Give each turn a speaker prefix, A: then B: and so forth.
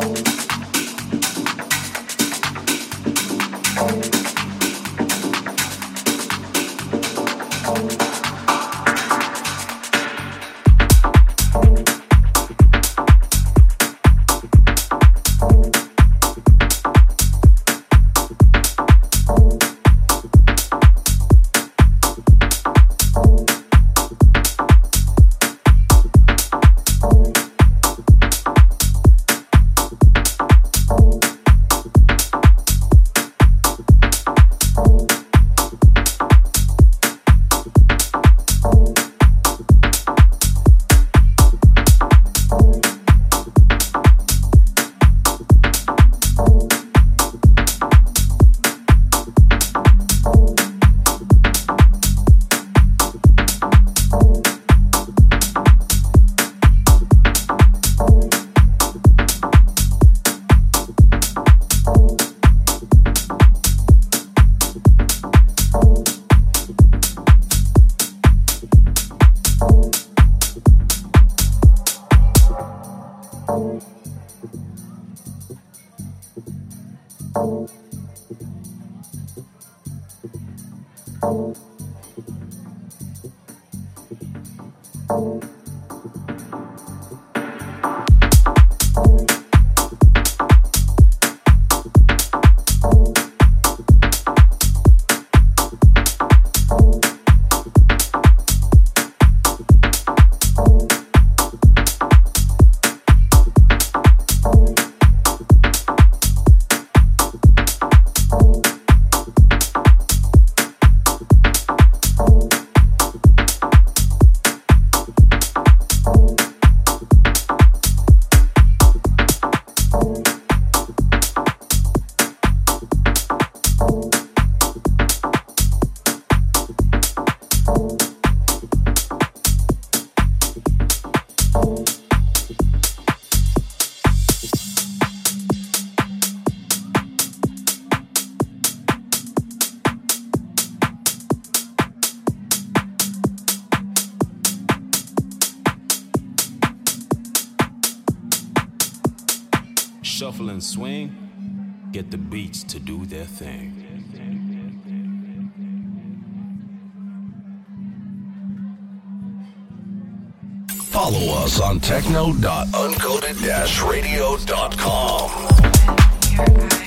A: now. beats to do their thing. Follow us on techno.uncoded-radio.com.